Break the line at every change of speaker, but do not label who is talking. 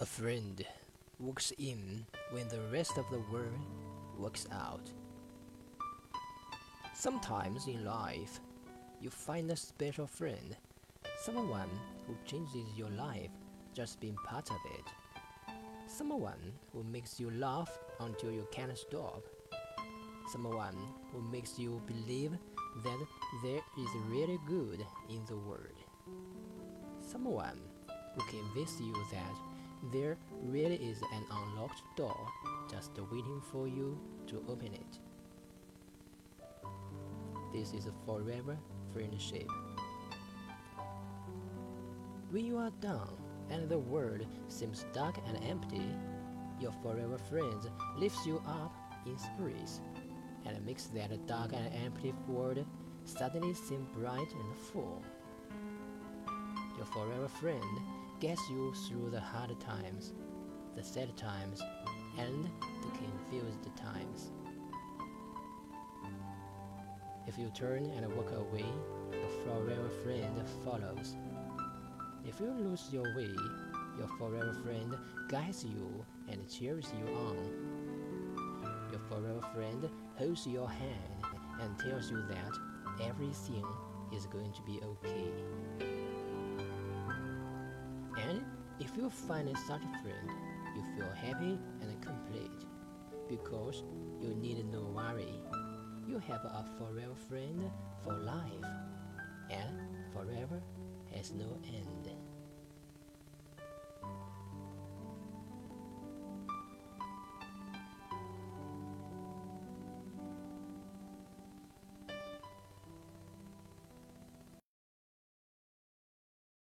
A friend walks in when the rest of the world walks out. Sometimes in life, you find a special friend, someone who changes your life just being part of it, someone who makes you laugh until you can't stop, someone who makes you believe that there is really good in the world, someone who convinces you that there really is an unlocked door just waiting for you to open it. This is a forever friendship. When you are down and the world seems dark and empty, your forever friend lifts you up in spirits and makes that dark and empty world suddenly seem bright and full. Your forever friend gets you through the hard times, the sad times, and the confused times. If you turn and walk away, your forever friend follows. If you lose your way, your forever friend guides you and cheers you on. Your forever friend holds your hand and tells you that everything is going to be okay. If you find such a friend, you feel happy and complete because you need no worry. You have a forever friend for life, and forever has no end.